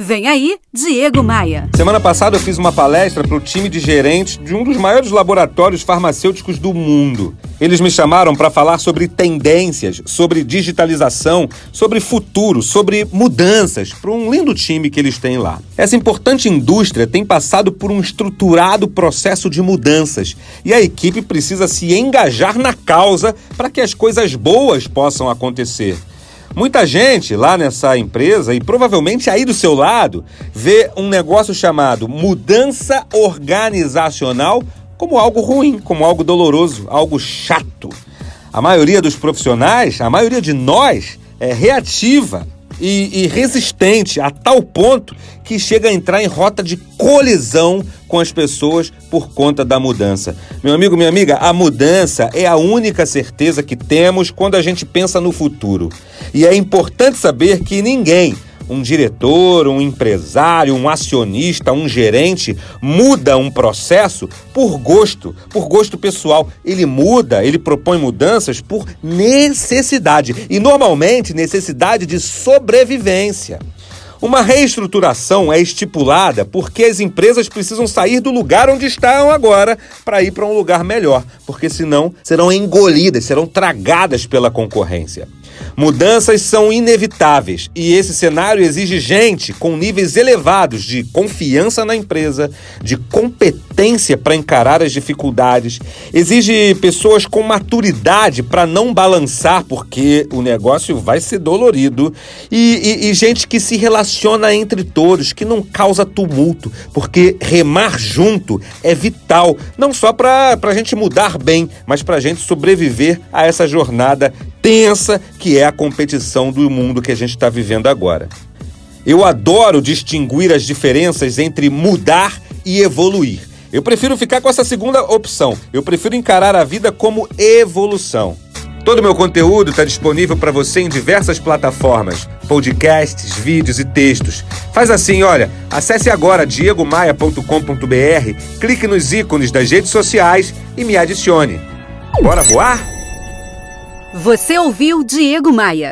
Vem aí, Diego Maia. Semana passada eu fiz uma palestra para o time de gerentes de um dos maiores laboratórios farmacêuticos do mundo. Eles me chamaram para falar sobre tendências, sobre digitalização, sobre futuro, sobre mudanças, para um lindo time que eles têm lá. Essa importante indústria tem passado por um estruturado processo de mudanças e a equipe precisa se engajar na causa para que as coisas boas possam acontecer. Muita gente lá nessa empresa e provavelmente aí do seu lado vê um negócio chamado mudança organizacional como algo ruim, como algo doloroso, algo chato. A maioria dos profissionais, a maioria de nós, é reativa e, e, resistente a tal ponto que chega a entrar em rota de colisão com as pessoas por conta da mudança. Meu amigo, minha amiga, a mudança é a única certeza que temos quando a gente pensa no futuro. E é importante saber que ninguém, um diretor, um empresário, um acionista, um gerente muda um processo por gosto, por gosto pessoal. Ele muda, ele propõe mudanças por necessidade e normalmente necessidade de sobrevivência. Uma reestruturação é estipulada porque as empresas precisam sair do lugar onde estão agora para ir para um lugar melhor, porque senão serão engolidas, serão tragadas pela concorrência. Mudanças são inevitáveis e esse cenário exige gente com níveis elevados de confiança na empresa, de competência para encarar as dificuldades, exige pessoas com maturidade para não balançar, porque o negócio vai ser dolorido, e, e, e gente que se relaciona entre todos, que não causa tumulto, porque remar junto é vital, não só para a gente mudar bem, mas para a gente sobreviver a essa jornada tensa que é a competição do mundo que a gente está vivendo agora. Eu adoro distinguir as diferenças entre mudar e evoluir. Eu prefiro ficar com essa segunda opção. Eu prefiro encarar a vida como evolução. Todo o meu conteúdo está disponível para você em diversas plataformas, podcasts, vídeos e textos. Faz assim, olha, acesse agora diegomaia.com.br, clique nos ícones das redes sociais e me adicione. Bora voar? Você ouviu Diego Maia.